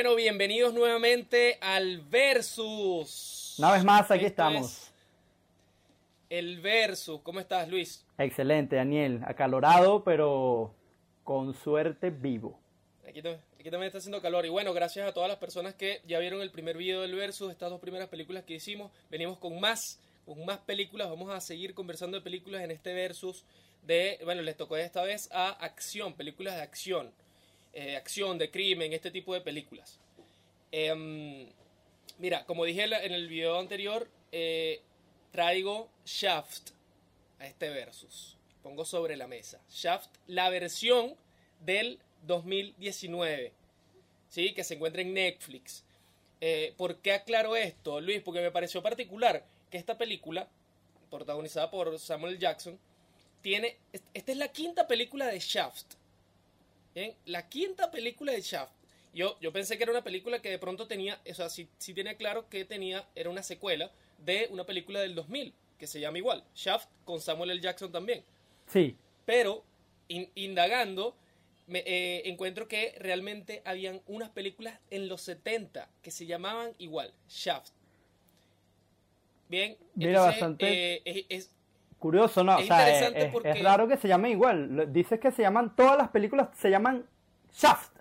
Bueno, bienvenidos nuevamente al Versus. Una vez más, aquí Esto estamos. es El Versus. ¿Cómo estás, Luis? Excelente, Daniel. Acalorado, pero con suerte vivo. Aquí, aquí también está haciendo calor. Y bueno, gracias a todas las personas que ya vieron el primer video del Versus, estas dos primeras películas que hicimos. Venimos con más, con más películas. Vamos a seguir conversando de películas en este Versus de, bueno, les tocó esta vez a acción, películas de acción. Eh, acción, de crimen, este tipo de películas. Em, mira, como dije en el video anterior, eh, traigo Shaft a este versus. Pongo sobre la mesa. Shaft, la versión del 2019, ¿sí? que se encuentra en Netflix. Eh, ¿Por qué aclaro esto, Luis? Porque me pareció particular que esta película, protagonizada por Samuel Jackson, tiene. est- Esta es la quinta película de Shaft. Bien, la quinta película de Shaft. Yo, yo pensé que era una película que de pronto tenía, o sea, sí, sí tenía claro que tenía, era una secuela de una película del 2000, que se llama igual, Shaft, con Samuel L. Jackson también. Sí, Pero, in- indagando, me, eh, encuentro que realmente habían unas películas en los 70 que se llamaban igual, Shaft. Bien, Mira, entonces, bastante- eh, es- es, curioso, ¿no? Es o sea, es, interesante es- porque- es raro que se llame igual. Dices que se llaman, todas las películas se llaman Shaft.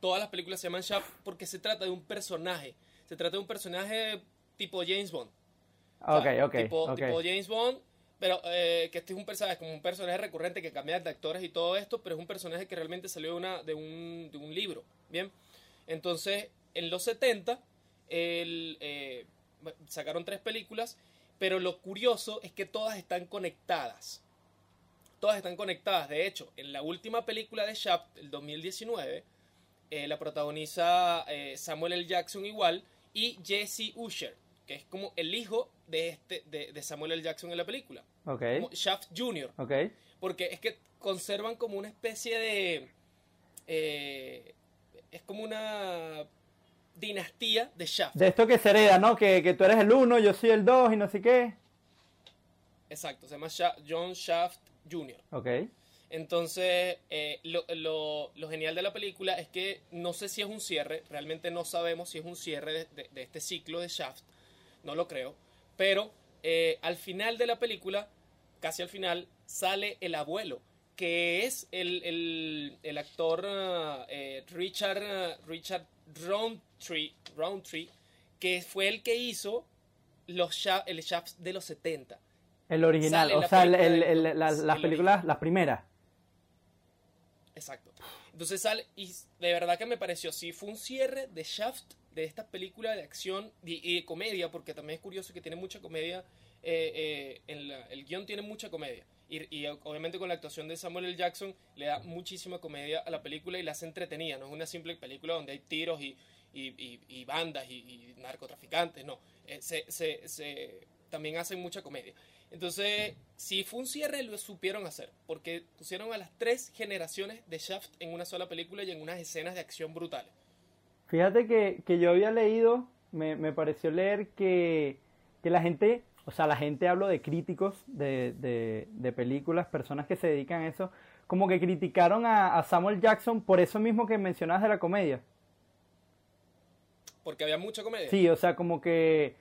todas las películas se llaman Shaft porque se trata de un personaje. Se trata de un personaje tipo James Bond. O Ok, sea, ok, tipo, ok. tipo James Bond, pero eh, que este es un personaje, como un personaje recurrente que cambia de actores y todo esto, pero es un personaje que realmente salió de, una, de, un, de un libro. Bien, entonces en los 70 el, eh, sacaron tres películas, pero lo curioso es que todas están conectadas. Todas están conectadas. De hecho, en la última película de Shaft, el 2019, eh, la protagoniza eh, Samuel L. Jackson igual y Jesse Usher, que es como el hijo de, este, de, de Samuel L. Jackson en la película. Ok, Como Shaft Jr. ok. Porque es que conservan como una especie de... eh, es como una dinastía de Shaft. De esto que se hereda, ¿no? Que, que tú eres el uno, yo soy el dos y no sé qué. Exacto, se llama John Shaft Jr. Ok, Entonces, eh, lo, lo- lo genial de la película es que no sé si es un cierre, realmente no sabemos si es un cierre de, de- de este ciclo de Shaft, no lo creo, pero eh, al final de la película, casi al final, sale el abuelo, que es el, el- el actor eh, Richard, Richard Roundtree, Roundtree, que fue el que hizo los el Shaft de los 70. el original, Sale o sea, el- película el- de- el- las, el las películas, las primeras. Exacto. Entonces sale, y de verdad que me pareció, sí, fue un cierre de Shaft, de esta película de acción y, y de comedia, porque también es curioso que tiene mucha comedia, eh, eh, en la- el guion tiene mucha comedia. Y, obviamente con la actuación de Samuel L. Jackson le da muchísima comedia a la película y la hace entretenida, no es una simple película donde hay tiros y, y- bandas y, y narcotraficantes, no. Eh, se, se- se- también hacen mucha comedia. Entonces, si fue un cierre, lo supieron hacer, porque pusieron a las tres generaciones de Shaft en una sola película y en unas escenas de acción brutales. Fíjate que, que yo había leído, me, me pareció leer que, que la gente, o sea, la gente hablo de críticos de, de, de películas, personas que se dedican a eso, como que criticaron a, a Samuel Jackson por eso mismo que mencionabas de la comedia. Porque había mucha comedia. Sí, o sea, como que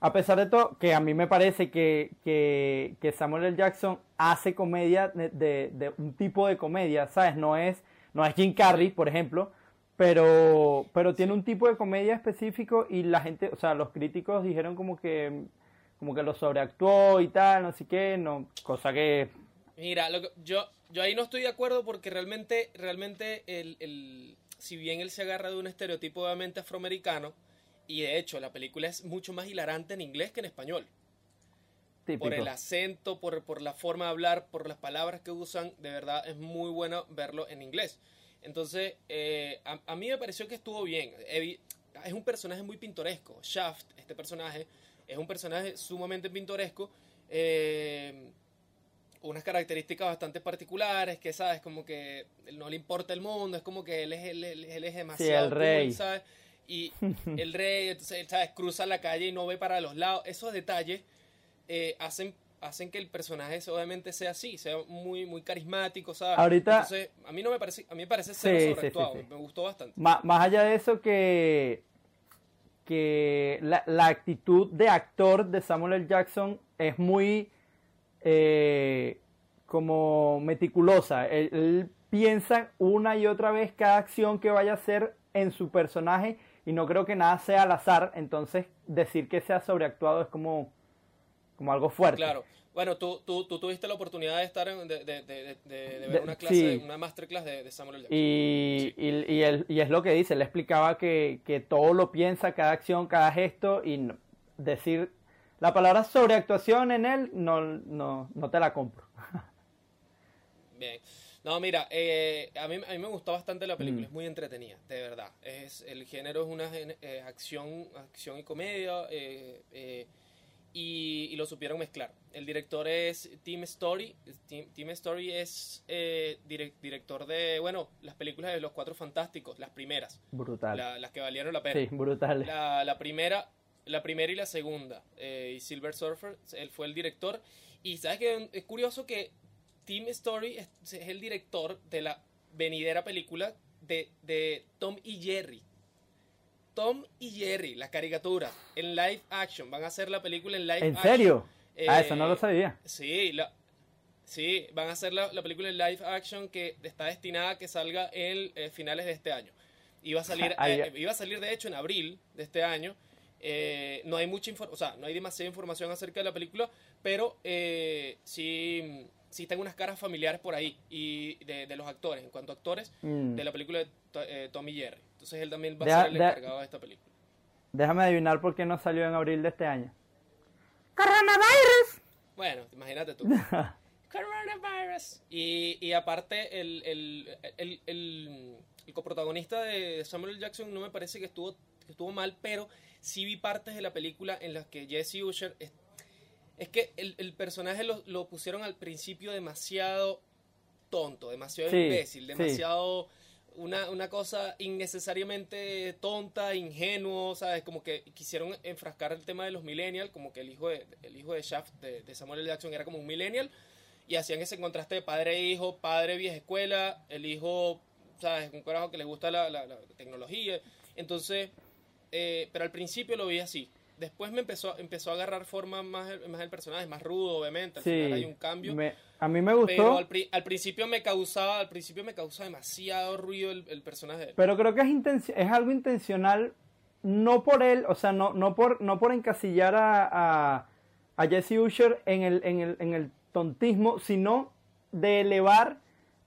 a pesar de todo, que a mí me parece que, que, que Samuel L. Jackson hace comedia de, de- de un tipo de comedia, ¿sabes? No es, no es Jim Carrey, por ejemplo, pero, pero tiene un tipo de comedia específico y la gente, o sea, los críticos dijeron como que, como que lo sobreactuó y tal, no sé qué, no, cosa que, Mira, lo que- yo, yo ahí no estoy de acuerdo porque realmente, realmente el, el- si bien él se agarra de un estereotipo obviamente afroamericano, y de hecho la película es mucho más hilarante en inglés que en español. típico. Por el acento, por, por la forma de hablar, por las palabras que usan, de verdad es muy bueno verlo en inglés. Entonces, eh, a, a mí me pareció que estuvo bien. Es un personaje muy pintoresco. Shaft, este personaje, es un personaje sumamente pintoresco. eh, unas características bastante particulares, que sabes, como que no le importa el mundo, es como que él es, él, él- él es demasiado el rey. cool, ¿sabes? Y el rey, entonces, ¿sabes? Cruza la calle y no ve para los lados. Esos detalles eh, hacen hacen que el personaje obviamente sea así, sea muy muy carismático, ¿sabes? Ahorita- Entonces, a mí no me parece, a mí me parece ser Sí, sobreactuado, sí, me gustó bastante. Más allá de eso que, que la, actitud de actor de Samuel L. Jackson es muy eh, como meticulosa. Él, él piensa una y otra vez cada acción que vaya a hacer en su personaje y no creo que nada sea al azar. Entonces decir que sea sobreactuado es como, como algo fuerte. Claro. Bueno, tú, tú, tú tuviste la oportunidad de estar en, de, de, de, de- de ver una clase, sí. una masterclass de, Samuel L. Jackson. Y, y, y él- y es lo que dice, él explicaba que, que todo lo piensa, cada acción, cada gesto, y no- decir la palabra sobreactuación en él no, no, no te la compro. Bien. No, mira, eh, a, mí, a mí me gustó bastante la película, Mm. es muy entretenida, de verdad. Es, el género es una eh, acción, acción y comedia, eh, eh, y, y lo supieron mezclar. El director es Tim Story. Tim, Tim Story es eh, direc- director de, bueno, las películas de Los Cuatro Fantásticos, las primeras, Brutal. la- las que valieron la pena. sí, brutal. La, la primera la primera y la segunda eh, y Silver Surfer él fue el director y sabes que es curioso que Tim Story es, es el director de la venidera película de, de Tom y Jerry Tom y Jerry la caricatura en live action van a hacer la película en live ¿En action serio? ah, Eh, eso no lo sabía. Sí, la, sí, van a hacer la, la película en live action que está destinada a que salga en eh, finales de este año. Iba a salir, eh, iba a salir de hecho en abril de este año. Eh, no hay mucha información, o sea, no hay demasiada información acerca de la película, pero eh, sí, sí están unas caras familiares por ahí y de, de los actores, en cuanto a actores Mm. de la película de To- eh, Tom y Jerry. Entonces él también va Deja- a ser el deja- encargado de esta película. Déjame adivinar por qué no salió en abril de este año. Bueno, imagínate tú. Coronavirus. Y, y aparte, el, el, el, el- el coprotagonista de Samuel. Jackson no me parece que estuvo, que estuvo mal, pero sí vi partes de la película en las que Jesse Usher. Es, es que el, el personaje lo, lo pusieron al principio demasiado tonto, demasiado Sí, imbécil, sí. Una, una cosa innecesariamente tonta, ingenuo, ¿sabes? Como que quisieron enfrascar el tema de los millennials, como que el hijo de, el hijo de Shaft, de, de Samuel L. Jackson, era como un millennial, y hacían ese contraste de padre e hijo, padre vieja escuela, el hijo, ¿sabes? Un carajo que le gusta la, la- la tecnología. Entonces, eh, pero al principio lo vi así. Después me empezó, empezó a agarrar forma más, más el personaje, más rudo, obviamente. Al Sí, final hay un cambio. me- a mí me Pero gustó, al, pri- al principio me causaba, al principio me causaba demasiado ruido el, el personaje de él. pero creo que es, es algo intencional, no por él, o sea, no, no, por, no por encasillar a, a, a Jesse Usher en el, en, el, en el tontismo, sino de elevar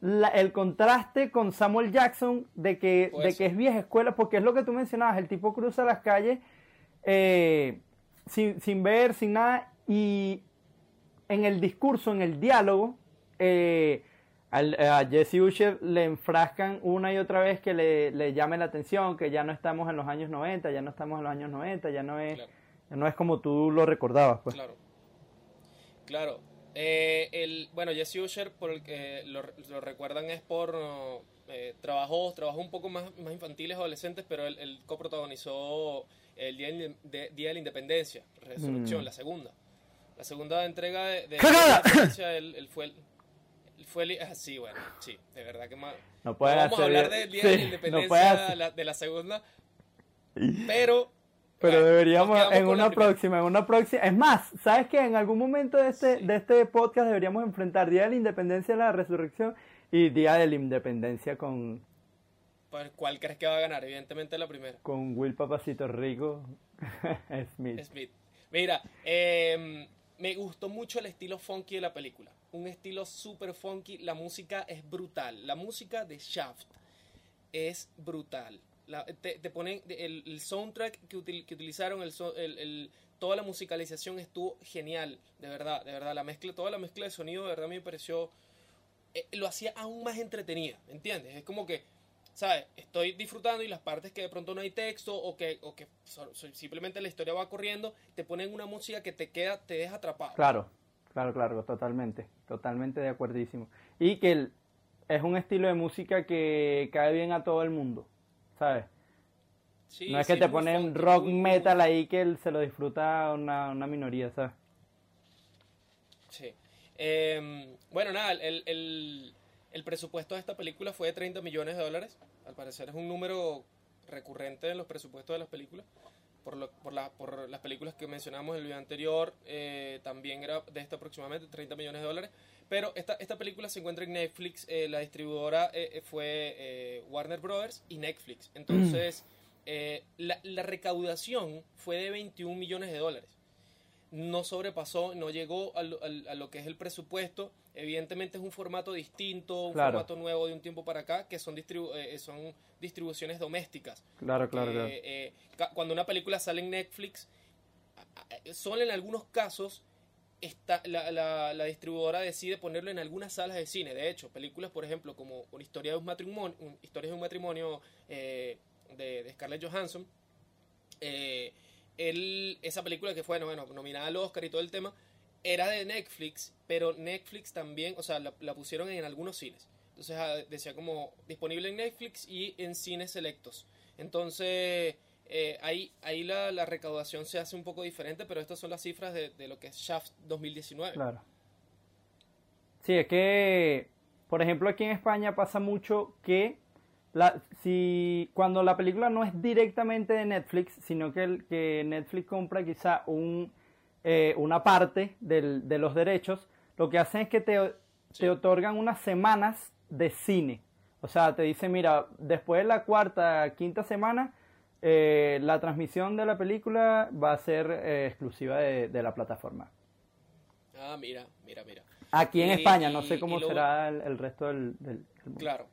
la- el contraste con Samuel Jackson de que, de que es vieja escuela, porque es lo que tú mencionabas, el tipo cruza las calles eh, sin, sin ver, sin nada, y en el discurso, en el diálogo, eh, al- a Jesse Usher le enfrascan una y otra vez que le, le llame la atención, que ya no estamos en los años 90, ya no estamos en los años 90, ya no es, Claro. ya no es como tú lo recordabas. Pues. Claro. Claro. Eh, el, bueno, Jesse Usher, por el que lo, lo recuerdan es por eh, trabajos, trabajos un poco más, más infantiles, adolescentes, pero él, él coprotagonizó el Día, de, de- Día de la Independencia, Resurrección, Mm. la segunda. La segunda entrega de, de ¡Cagada! él, él fue el... él fue el- ah, sí, bueno, sí, de verdad que más... No puedes vamos a hablar del Día sí, de la Independencia la- de la segunda, pero... Pero bueno, deberíamos en una próxima, en una próxima. Es más, ¿sabes que En algún momento de este, Sí. de este podcast deberíamos enfrentar Día de la Independencia, la Resurrección y Día de la Independencia con, Pues, ¿Cuál crees que va a ganar? Evidentemente la primera. con Will Papacito Rico Smith. Smith. Mira, eh, me gustó mucho el estilo funky de la película. Un estilo súper funky. La música es brutal. La música de Shaft es brutal. La- te, ponen el, soundtrack que, util- que utilizaron, el- el- toda la musicalización estuvo genial, de verdad, de verdad. La mezcla, toda la mezcla de sonido, de verdad, me pareció eh, lo hacía aún más entretenida, ¿entiendes? Es como que, ¿sabes? Estoy disfrutando y las partes que de pronto no hay texto o que, o que so- so- simplemente la historia va corriendo, te ponen una música que te queda, te deja atrapado. Claro, claro, claro, totalmente, totalmente de acuerdísimo. Y que el- es un estilo de música que cae bien a todo el mundo, ¿sabes? Sí, no es sí, que te ponen rock muy- muy- metal ahí que él se lo disfruta una, una minoría, ¿sabes? Sí. Em, bueno, nada, el, el, el presupuesto de esta película fue de 30 millones de dólares. Al parecer es un número recurrente en los presupuestos de las películas. Por, lo, por, la, por las películas que mencionamos en el video anterior, eh, también era de esto aproximadamente 30 millones de dólares. Pero esta, esta película se encuentra en Netflix. eh, la distribuidora eh, eh, fue eh, Warner Brothers y Netflix. Entonces, eh, la, la recaudación fue de 21 millones de dólares no sobrepasó, no llegó a lo, a lo que es el presupuesto. Evidentemente es un formato distinto, un Claro. formato nuevo de un tiempo para acá, que son, distribu- eh, son distribuciones domésticas. Claro, claro, Que, claro. eh, cuando una película sale en Netflix, solo en algunos casos está, la, la- la distribuidora decide ponerlo en algunas salas de cine. De hecho, películas, por ejemplo, como Una historia de un matrimonio, un- Historias de un matrimonio eh, de, de Scarlett Johansson, eh, él- esa película que fue bueno, nominada al Oscar y todo el tema, era de Netflix, pero Netflix también, o sea, la, pusieron en algunos cines. Entonces ah, decía como disponible en Netflix y en cines selectos. Entonces eh, ahí, ahí la, la recaudación se hace un poco diferente, pero estas son las cifras de, de lo que es Shaft 2019. Claro. Sí, es que, por ejemplo, aquí en España pasa mucho que la, si cuando la película no es directamente de Netflix, sino que, el, que Netflix compra quizá un, eh, una parte del- de los derechos, lo que hacen es que te, Sí. te otorgan unas semanas de cine. O sea, te dicen, mira, después de la cuarta, quinta semana, eh, la transmisión de la película va a ser eh, exclusiva de, de la plataforma. Ah, mira, mira, mira. Aquí en Y- España, no sé cómo luego- será el, el resto del, del- del mundo. Claro.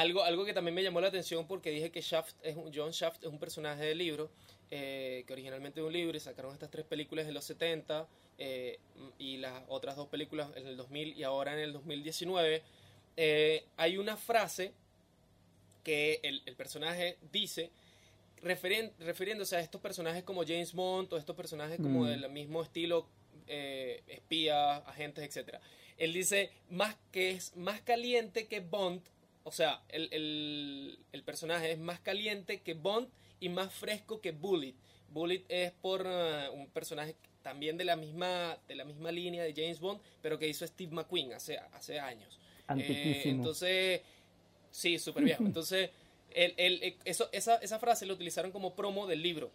Algo, algo que también me llamó la atención porque dije que Shaft es un, John Shaft es un personaje del libro, eh, que originalmente es un libro y sacaron estas tres películas en los 70 eh, y las otras dos películas en el 2000 y ahora en el 2019. Eh, hay una frase que el, el personaje dice referen- refiriéndose a estos personajes como James Bond o estos personajes como Mm. del mismo estilo eh, espías, agentes, etcétera. Él dice más que es más caliente que Bond, o sea, el, el- el personaje es más caliente que Bond y más fresco que Bullet. Bullet es por eh, un personaje también de la misma de la misma línea de James Bond, pero que hizo Steve McQueen hace, hace años. Eh, entonces, sí, súper viejo. Entonces, el, el- el- eso, esa, esa frase la utilizaron como promo del libro.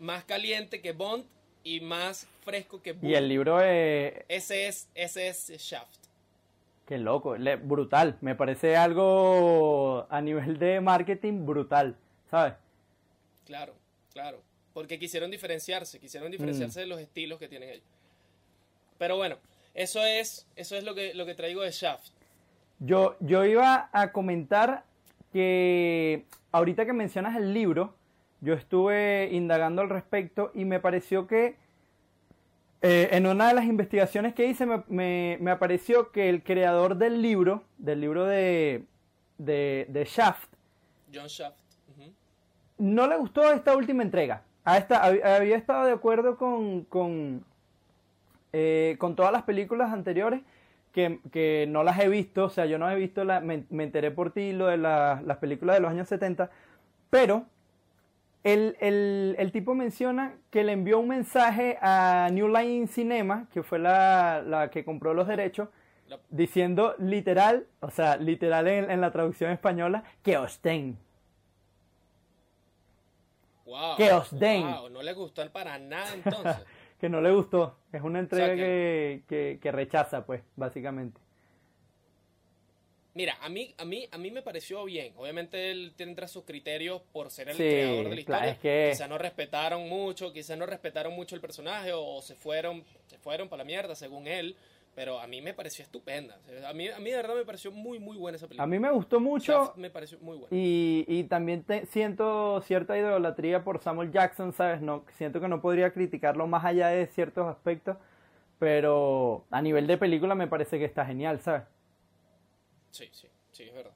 Más caliente que Bond y más fresco que Bullet. y el libro es... Ese es, ese es Shaft. Qué loco, le- brutal. Me parece algo a nivel de marketing brutal, ¿sabes? Claro, claro. Porque quisieron diferenciarse, quisieron diferenciarse de los estilos que tienen ellos. Pero bueno, eso es, eso es lo que, lo que traigo de Shaft. Yo, yo iba a comentar que ahorita que mencionas el libro, yo estuve indagando al respecto y me pareció que eh, en una de las investigaciones que hice me, me- me apareció que el creador del libro, del libro de, de, de Shaft, John Shaft. no le gustó esta última entrega. A esta, hab- había estado de acuerdo con, con, eh, con todas las películas anteriores que, que no las he visto. O sea, yo no he visto, la, me, me enteré por ti lo de la- las películas de los años 70. Pero el, el- el tipo menciona que le envió un mensaje a New Line Cinema, que fue la, la que compró los derechos, diciendo literal, o sea, literal en, en la traducción española, que os den. Wow, Que os den. wow, no le gustó para nada entonces. que no le gustó. Es una entrega O sea que, que, que rechaza, pues, básicamente. Mira, a mí, a mí, a mí me pareció bien. Obviamente él tendrá sus criterios por ser el Sí, creador de la claro, historia. es que- Quizás no respetaron mucho, quizás no respetaron mucho el personaje o se fueron, se fueron para la mierda según él. Pero a mí me pareció estupenda. A mí, a mí de verdad me pareció muy, muy buena esa película. A mí me gustó mucho me pareció muy buena. y, y también te- siento cierta idolatría por Samuel Jackson, ¿sabes? No, siento que no podría criticarlo más allá de ciertos aspectos, pero a nivel de película me parece que está genial, ¿sabes? Sí, sí, sí, es verdad.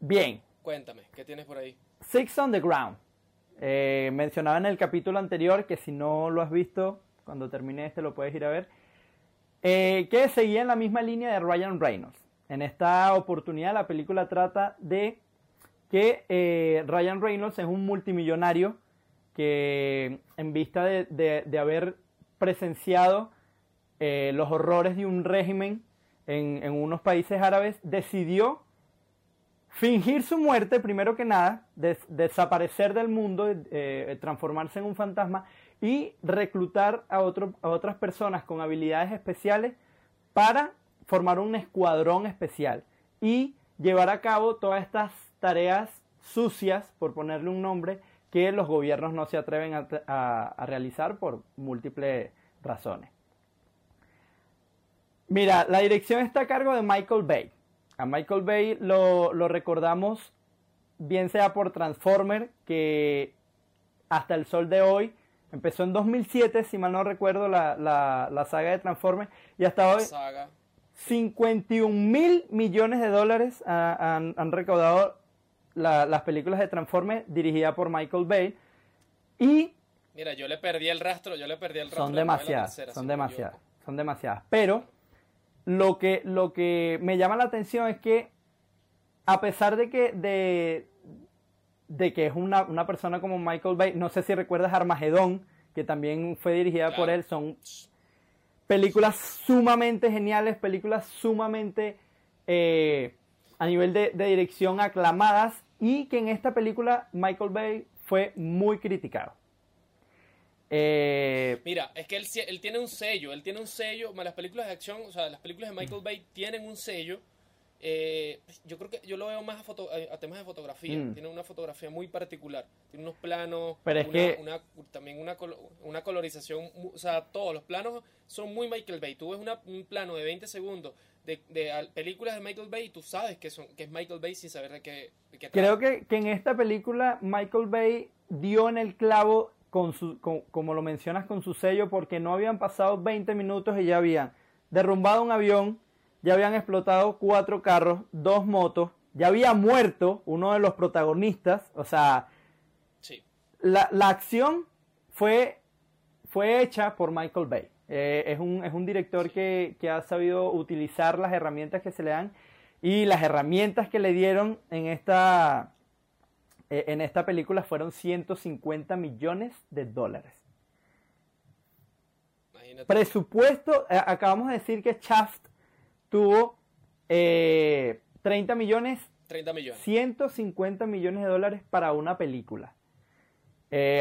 Bien, Cuéntame, ¿qué tienes por ahí? Six on the Ground. Eh, mencionaba en el capítulo anterior que si no lo has visto, cuando termine este lo puedes ir a ver. eh, que seguía en la misma línea de Ryan Reynolds. En esta oportunidad la película trata de que eh, Ryan Reynolds es un multimillonario que en vista de, de- de haber presenciado eh, los horrores de un régimen en, unos países árabes, decidió fingir su muerte, primero que nada, desaparecer del mundo, eh, transformarse en un fantasma y reclutar a, a otras personas con habilidades especiales para formar un escuadrón especial y llevar a cabo todas estas tareas sucias, por ponerle un nombre, que los gobiernos no se atreven a realizar por múltiples razones. Mira, la dirección está a cargo de Michael Bay. A Michael Bay lo, recordamos bien sea por Transformer, que hasta el sol de hoy empezó en 2007, si mal no recuerdo, la, saga de Transformers, y hasta hoy 51 mil millones de dólares han, recaudado las películas de Transformers dirigidas por Michael Bay. Y. Mira, yo le perdí el rastro, yo le perdí el rastro. Son demasiadas, son demasiadas, son demasiadas. Pero lo que, lo que me llama la atención es que, a pesar de que, de, de que es una, persona como Michael Bay, no sé si recuerdas Armagedón, que también fue dirigida por él, son películas sumamente geniales, películas sumamente eh, a nivel de, dirección aclamadas y que en esta película Michael Bay fue muy criticado. Eh, Mira, es que él, él, tiene un sello, él tiene un sello, las películas de acción, o sea, las películas de Michael Bay tienen un sello. Eh, yo creo que yo lo veo más a, temas de fotografía. Mm. Tiene una fotografía muy particular. Tiene unos planos, Pero es que... también una, una colorización. O sea, todos los planos son muy Michael Bay. Tú ves un plano de 20 segundos de, películas de Michael Bay y tú sabes que, son, que es Michael Bay sin saber de qué. Creo que, que en esta película Michael Bay dio en el clavo con su, como lo mencionas, con su sello, porque no habían pasado 20 minutos y ya habían derrumbado un avión, ya habían explotado cuatro carros, dos motos, ya había muerto uno de los protagonistas, o sea, la, acción fue, fue hecha por Michael Bay. Eh, es, un, es un director que, que ha sabido utilizar las herramientas que se le dan y las herramientas que le dieron en esta, eh, en esta película fueron 150 millones de dólares. Presupuesto, eh, acabamos de decir que Shaft tuvo 30 eh, millones. 30 millones. 150 millones de dólares para una película.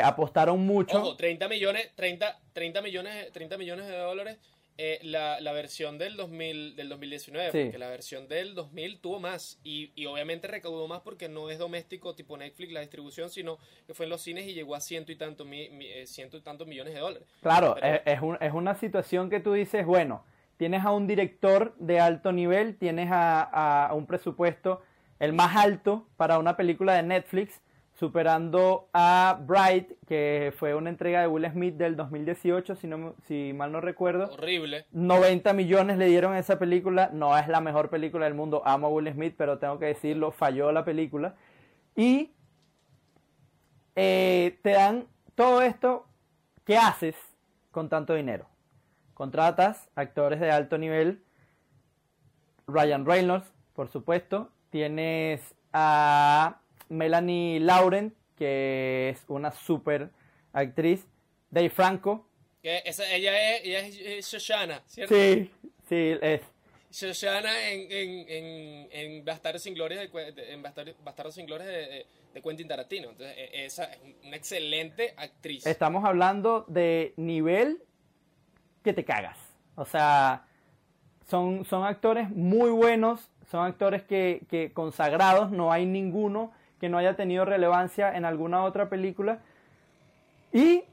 apostaron mucho. Ojo, 30 millones, 30, 30 millones, 30 millones de dólares eh, la, la, versión del, 2000, del 2019, porque la versión del 2000 tuvo más y, y, obviamente recaudó más porque no es doméstico tipo Netflix la distribución, sino que fue en los cines y llegó a ciento y, tanto, eh, ciento y tantos millones de dólares. Claro, es, es, un, es, una situación que tú dices, bueno, tienes a un director de alto nivel, tienes a, a un presupuesto el más alto para una película de Netflix superando a Bright, que fue una entrega de Will Smith del 2018, si, no, si mal no recuerdo. Horrible. 90 millones le dieron a esa película, no es la mejor película del mundo, amo a Will Smith, pero tengo que decirlo, falló la película. Y eh, te dan todo esto, ¿qué haces con tanto dinero? Contratas actores de alto nivel, Ryan Reynolds, por supuesto, tienes a Melanie Lauren, que es una super actriz. Dave Franco. Que esa, ella, es, ella es Shoshana, ¿cierto? Sí, sí, es. Shoshana en, en, en, en Bastardos sin Gloria de, en Bastardos sin Gloria de, de, Quentin Tarantino. Entonces, e, esa es una excelente actriz. Estamos hablando de nivel que te cagas. O sea, son, son actores muy buenos, son actores que, que consagrados, no hay ninguno que no haya tenido relevancia en alguna otra película. Y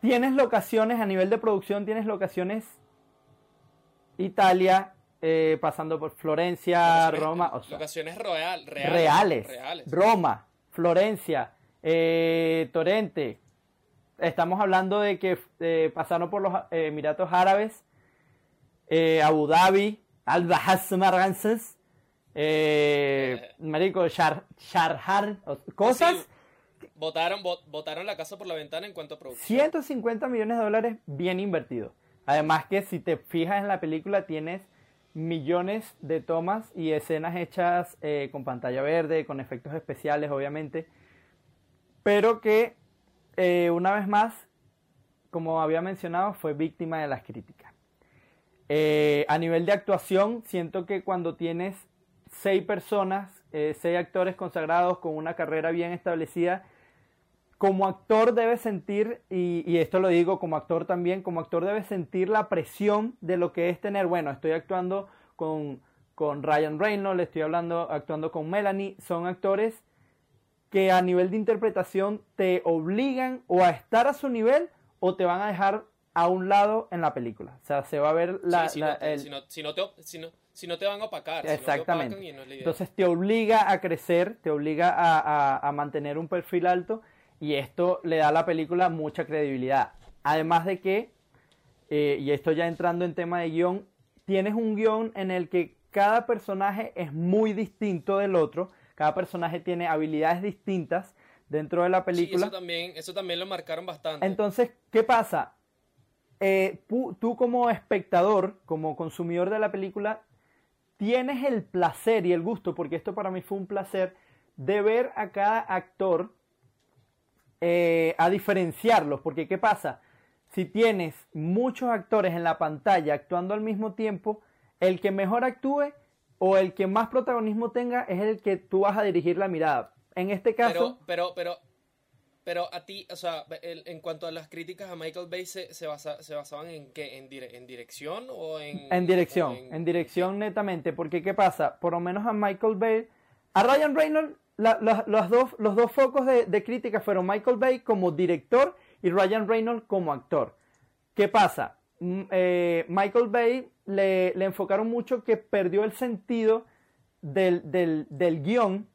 tienes locaciones, a nivel de producción, tienes locaciones Italia, eh, pasando por Florencia, Roma. locaciones real, reales, Roma, Florencia, eh, Torrente. Estamos hablando de que eh, pasaron por los Emiratos Árabes, Abu Dhabi, Al-Bahas eh, marico, Sharhar, cosas. votaron, votaron la casa por la ventana en cuanto a producción. 150 millones de dólares bien invertidos. Además que si te fijas en la película tienes millones de tomas y escenas hechas eh, con pantalla verde, con efectos especiales obviamente, pero que eh, una vez más como había mencionado, fue víctima de las críticas. Eh, a nivel de actuación, siento que cuando tienes seis personas, eh, seis actores consagrados con una carrera bien establecida, como actor debes sentir, y, esto lo digo como actor también, como actor debes sentir la presión de lo que es tener, bueno, estoy actuando con, con Ryan Reynolds, estoy hablando, actuando con Melanie, son actores que a nivel de interpretación te obligan o a estar a su nivel o te van a dejar a un lado en la película. O sea, se va a ver la... si, no te, si, no, te, van a opacar. Exactamente. Entonces te obliga a crecer, te obliga a, mantener un perfil alto y esto le da a la película mucha credibilidad. Además de que, eh, y esto ya entrando en tema de guion, tienes un guion en el que cada personaje es muy distinto del otro, cada personaje tiene habilidades distintas dentro de la película. eso también, eso también lo marcaron bastante. Entonces, ¿qué pasa? Eh, tú como espectador, como consumidor de la película, tienes el placer y el gusto, porque esto para mí fue un placer, de ver a cada actor eh, a diferenciarlos, porque ¿qué pasa? Si tienes muchos actores en la pantalla actuando al mismo tiempo, el que mejor actúe o el que más protagonismo tenga es el que tú vas a dirigir la mirada. En este caso... Pero, pero, pero, pero a ti, o sea, en cuanto a las críticas a Michael Bay, ¿se, se, basaban en qué? ¿En, dirección o en...? En dirección, en... dirección netamente, porque ¿qué pasa? Por lo menos a Michael Bay, a Ryan Reynolds, los, dos, los dos focos de, de crítica fueron Michael Bay como director y Ryan Reynolds como actor. ¿Qué pasa? Mm, eh, Michael Bay le, enfocaron mucho que perdió el sentido del, del, del guion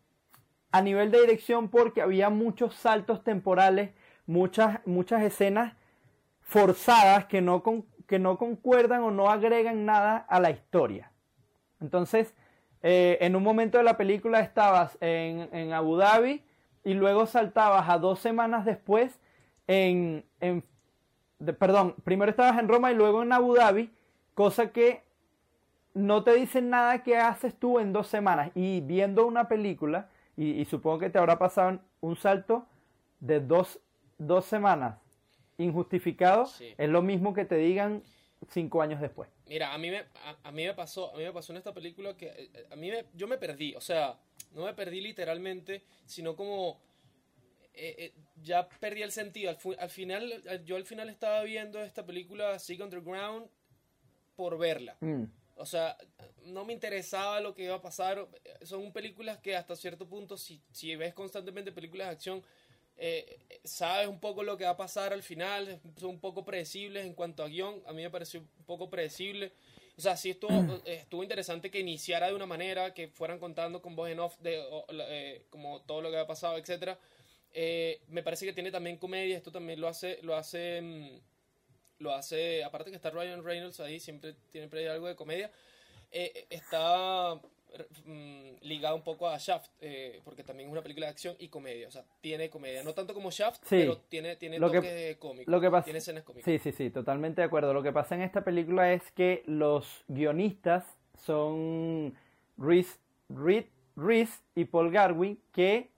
a nivel de dirección porque había muchos saltos temporales, muchas, muchas escenas forzadas que no, que no concuerdan o no agregan nada a la historia. Entonces, eh, en un momento de la película estabas en, en, Abu Dhabi y luego saltabas a dos semanas después en, en perdón, primero estabas en Roma y luego en Abu Dhabi, cosa que no te dicen nada que haces tú en dos semanas. Y viendo una película, y, supongo que te habrá pasado un salto de dos, semanas injustificado, es lo mismo que te digan cinco años después. Mira, a mí me, a, mí me pasó, a mí me pasó en esta película que eh, a mí yo me perdí, o sea, no me perdí literalmente, sino como eh, eh, ya perdí el sentido. Al, final, yo al final estaba viendo esta película Sick Underground por verla. Mm. O sea, no me interesaba lo que iba a pasar. Son películas que hasta cierto punto, si, si ves constantemente películas de acción, eh, sabes un poco lo que va a pasar al final. Son un poco predecibles en cuanto a guion. A mí me pareció un poco predecible. O sea, sí estuvo, estuvo interesante que iniciara de una manera, que fueran contando con voz en off de como todo lo que había pasado, etcétera eh, me parece que tiene también comedia, esto también lo hace, lo hace, mm, lo hace, aparte que está Ryan Reynolds ahí, siempre tiene algo de comedia, eh, está mm, ligado un poco a Shaft, eh, porque también es una película de acción y comedia, o sea, tiene comedia, no tanto como Shaft, pero tiene, tiene lo toques cómicos, lo que pasa, tiene escenas cómicas. Sí, sí, sí, totalmente de acuerdo. Lo que pasa en esta película es que los guionistas son Reese, Reese y Paul Garwin, que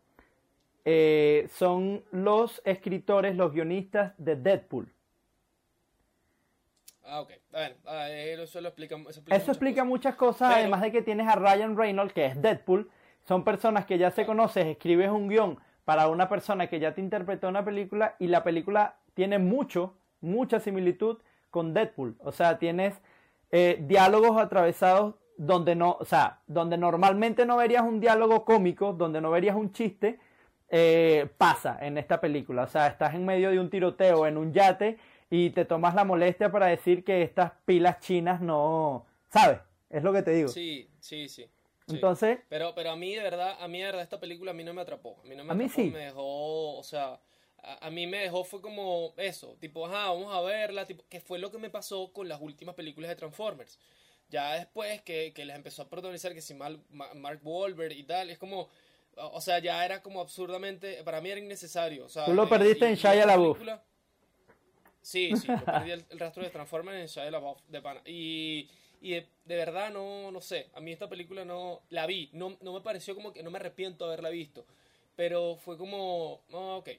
eh, son los escritores, los guionistas de Deadpool. Ah, ok. Bueno, ah, eso, explica, eso explica, muchas cosas, además de que tienes a Ryan Reynolds, que es Deadpool. Son personas que ya se conoces, escribes un guion para una persona que ya te interpretó una película y la película tiene mucho, mucha similitud con Deadpool. O sea, tienes eh, diálogos atravesados donde no, o sea, donde normalmente no verías un diálogo cómico, donde no verías un chiste, eh, pasa en esta película. O sea, estás en medio de un tiroteo en un yate y te tomas la molestia para decir que estas pilas chinas no... ¿Sabes? Es lo que te digo. Sí, sí, sí. Entonces... Pero, pero a mí de verdad, a mí de verdad esta película a mí no me atrapó. A mí no me, atrapó, me dejó, o sea, a, mí me dejó fue como eso, tipo, ajá, vamos a verla, tipo, que fue lo que me pasó con las últimas películas de Transformers. Ya después que, que les empezó a protagonizar que si mal, Mark Wahlberg y tal, es como, o sea, ya era como absurdamente, para mí era innecesario. O sea, Tú lo perdiste en Shia LaBeouf. Sí, sí, perdí el, rastro de Transformers en Shia LaBeouf de pana. Y, y de, verdad no, no sé, a mí esta película no, la vi, no, no me pareció como que, no me arrepiento de haberla visto, pero fue como, ok.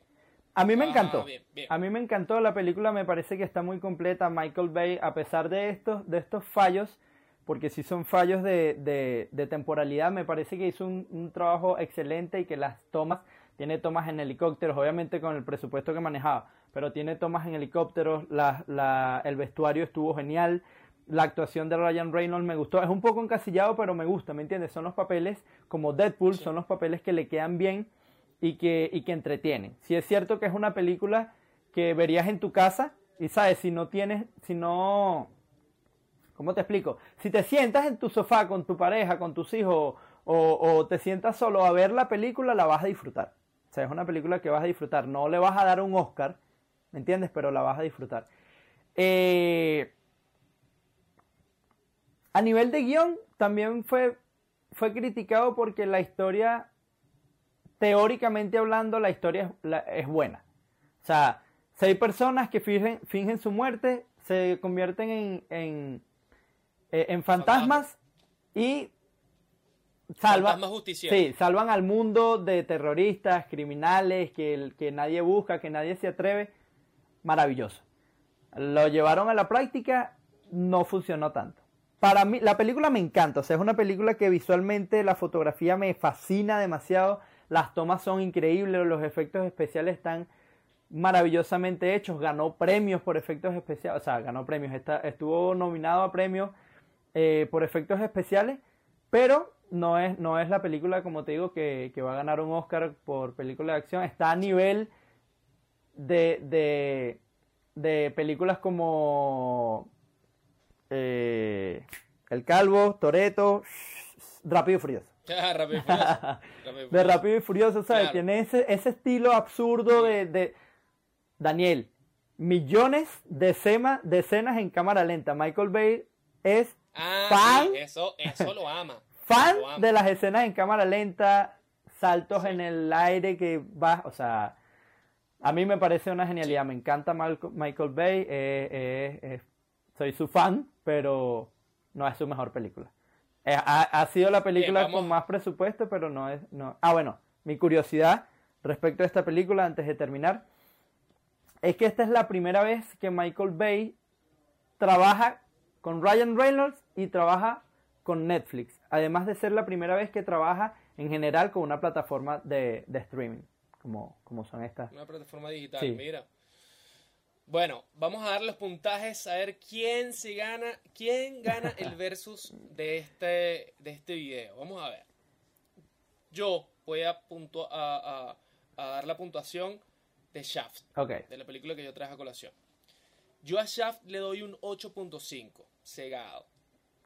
A mí me Ah, encantó. bien, bien. A mí me encantó la película, me parece que está muy completa. Michael Bay, a pesar de estos, de estos fallos, porque sí son fallos de, de- de temporalidad, me parece que hizo un, un trabajo excelente y que las tomas, tiene tomas en helicópteros, obviamente con el presupuesto que manejaba, pero tiene tomas en helicópteros, la- la- el vestuario estuvo genial, la actuación de Ryan Reynolds me gustó, es un poco encasillado, pero me gusta, ¿me entiendes? Son los papeles como Deadpool, son los papeles que le quedan bien y que, y que entretienen. Si es cierto que es una película que verías en tu casa y sabes, si no tienes, si no, ¿cómo te explico? Si te sientas en tu sofá con tu pareja, con tus hijos o, o te sientas solo a ver la película, la vas a disfrutar. O sea, es una película que vas a disfrutar. No le vas a dar un Oscar, ¿me entiendes? Pero la vas a disfrutar. Eh, a nivel de guion, también fue, fue criticado porque la historia teóricamente hablando, la historia es, la- es buena. O sea, seis personas que fingen, fingen su muerte, se convierten en, en, eh, en fantasmas y salvan, sí, salvan al mundo de terroristas, criminales, que, que nadie busca, que nadie se atreve. Maravilloso. Lo llevaron a la práctica, no funcionó tanto. Para mí, la película me encanta, o sea, es una película que visualmente la fotografía me fascina demasiado, las tomas son increíbles, los efectos especiales están maravillosamente hechos, ganó premios por efectos especiales, o sea, ganó premios, está- estuvo nominado a premios eh, por efectos especiales, pero no es, no es la película, como te digo, que, que va a ganar un Oscar por película de acción, está a nivel de, de, de películas como eh, El Calvo, Toreto, Rápido y Furioso. Ah, Rápido y Furioso. Rápido y De. Rápido y Furioso, ¿sabes? Claro. Tiene ese, ese estilo absurdo de, de- Daniel, millones de, sema- de escenas en cámara lenta. Michael Bay es Ah, fan. sí, eso, eso lo ama. fan Lo de las escenas en cámara lenta, saltos en el aire que va, o sea, a mí me parece una genialidad, me encanta Michael Bay, eh, eh, eh, soy su fan, pero no es su mejor película. Eh, ha, ha sido la película Bien, con más presupuesto, pero no es, no. Ah, bueno, mi curiosidad respecto a esta película, antes de terminar, es que esta es la primera vez que Michael Bay trabaja con Ryan Reynolds y trabaja con Netflix, además de ser la primera vez que trabaja en general con una plataforma de, de streaming, como, como son estas. Una plataforma digital, Sí. mira. Bueno, vamos a dar los puntajes a ver quién se gana, quién gana el versus de este, de este video. Vamos a ver. Yo voy a, puntua- a, a- a dar la puntuación de Shaft, Ok, de la película que yo traje a colación. Yo a Shaft le doy un 8.5, cegado.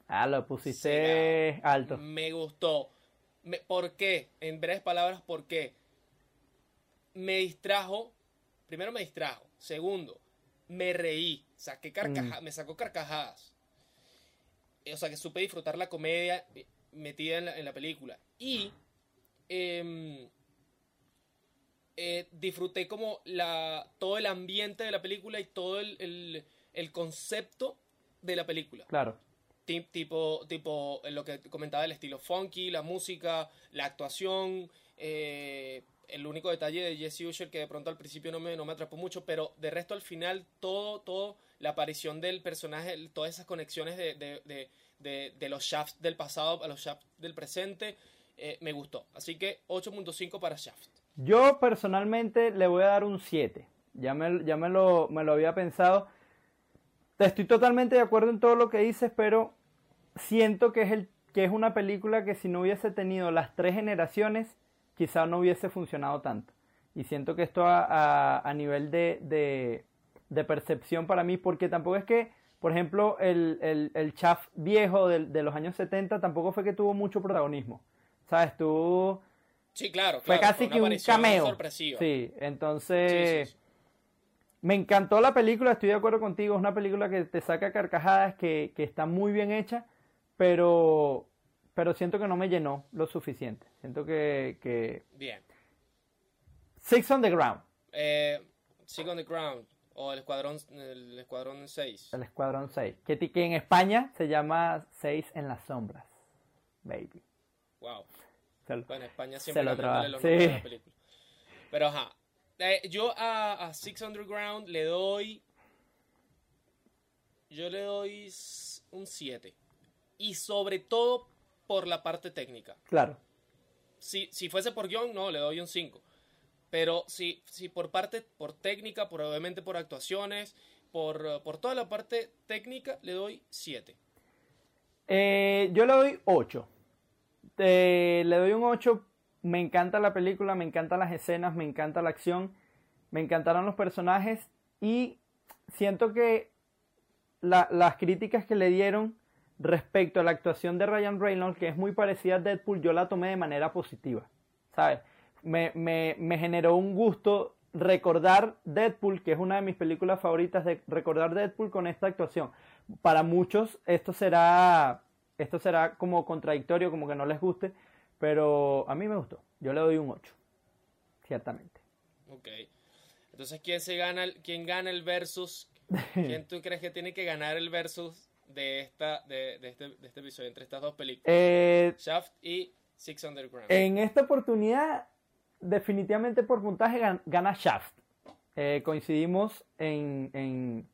ah, lo pusiste alto. Me gustó. Me- ¿Por qué? En breves palabras, ¿por qué? Me distrajo. Primero me distrajo. Segundo, me reí. Saqué carcaja- Me sacó carcajadas. Eh, O sea, que supe disfrutar la comedia eh, metida en la, en la película. Y em, eh, disfruté como la, todo el ambiente de la película y todo el, el- el concepto de la película. Claro, Ti- tipo, tipo eh, lo que comentaba el estilo funky, la música, la actuación, eh, el único detalle de Jesse Usher que de pronto al principio no me, no me atrapó mucho, pero de resto al final todo, todo, la aparición del personaje, todas esas conexiones de, de, de, de- de los Shafts del pasado a los Shafts del presente, eh, me gustó. Así que 8.5 para Shaft. Yo personalmente le voy a dar un 7. Ya me, ya me, lo, me lo había pensado. Estoy totalmente de acuerdo en todo lo que dices, pero siento que es, el, que es una película que si no hubiese tenido las tres generaciones, quizá no hubiese funcionado tanto. Y siento que esto a, a- a nivel de, de, de percepción para mí, porque tampoco es que, por ejemplo, el, el, el Chaff viejo de, de los años 70 tampoco fue que tuvo mucho protagonismo. ¿Sabes? Tuvo Sí, claro. fue claro, casi que un cameo. sorpresiva. Sí, entonces Sí, sí, sí. me encantó la película, estoy de acuerdo contigo, es una película que te saca carcajadas, que, que está muy bien hecha, pero, pero siento que no me llenó lo suficiente. Siento que, que... Bien. Six on the Ground, Eh, Sick on the Ground o el Escuadrón, el escuadrón 6. el Escuadrón 6, que, que en España se llama Seis en las sombras, baby. Wow. Se lo- Bueno, España Se siempre lo cambiándole traba- los sí. de la película. Pero ajá, Eh, yo a, a Six Underground le doy. Yo le doy un 7. Y sobre todo por la parte técnica. Claro. Si, si fuese por guion, no, le doy un 5. Pero si, si por parte, por técnica, por obviamente por actuaciones, por, eh, por toda la parte técnica, le doy 7. Eh, yo le doy 8. le doy un 8. Me encanta la película, me encantan las escenas, me encanta la acción, me encantaron los personajes y siento que la- las críticas que le dieron respecto a la actuación de Ryan Reynolds, que es muy parecida a Deadpool, yo la tomé de manera positiva, ¿sabes? Me, me- me generó un gusto recordar Deadpool, que es una de mis películas favoritas, de recordar Deadpool con esta actuación. Para muchos esto será, esto será como contradictorio, como que no les guste, pero a mí me gustó. Yo le doy un 8, ciertamente. Ok. Entonces, ¿quién se gana el, quién gana el versus? ¿Quién tú crees que tiene que ganar el versus de esta, de, de este, de este episodio entre estas dos películas? Eh, Shaft y Six Underground. En esta oportunidad, definitivamente por puntaje gan- gana Shaft. Eh, coincidimos en, en-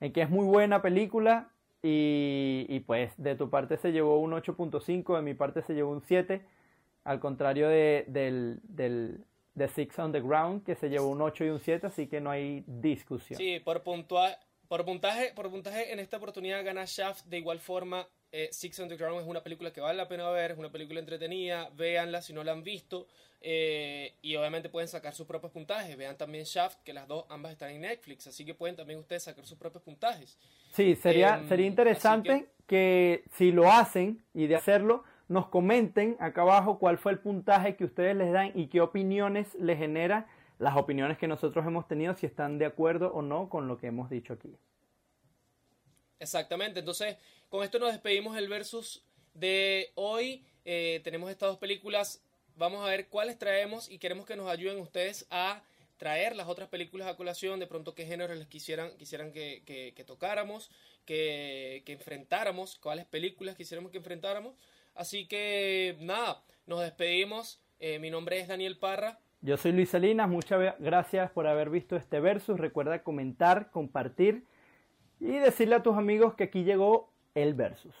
en que es muy buena película y, y pues de tu parte se llevó un 8.5, de mi parte se llevó un 7, al contrario de, del, del, de Six Underground que se llevó un 8 y un 7, así que no hay discusión. Sí, por, puntua- por, puntaje, por puntaje en esta oportunidad gana Shaft. De igual forma, eh, Six Underground es una película que vale la pena ver, es una película entretenida, véanla si no la han visto. eh, y obviamente pueden sacar sus propios puntajes. Vean también Shaft, que las dos ambas están en Netflix, así que pueden también ustedes sacar sus propios puntajes. Sí, sería, Em, sería interesante que... si lo hacen y de hacerlo, nos comenten acá abajo cuál fue el puntaje que ustedes les dan y qué opiniones les genera las opiniones que nosotros hemos tenido, si están de acuerdo o no con lo que hemos dicho aquí. Exactamente, entonces con esto nos despedimos del versus de hoy. Eh, tenemos estas dos películas, vamos a ver cuáles traemos y queremos que nos ayuden ustedes a traer las otras películas a colación, de pronto qué géneros les quisieran, quisieran que, que- tocáramos, que, que enfrentáramos, cuáles películas quisiéramos que enfrentáramos. Así que nada, nos despedimos. Eh, mi nombre es Daniel Parra. Yo soy Luis Salinas, muchas gracias por haber visto este versus. Recuerda comentar, compartir y decirle a tus amigos que aquí llegó el versus.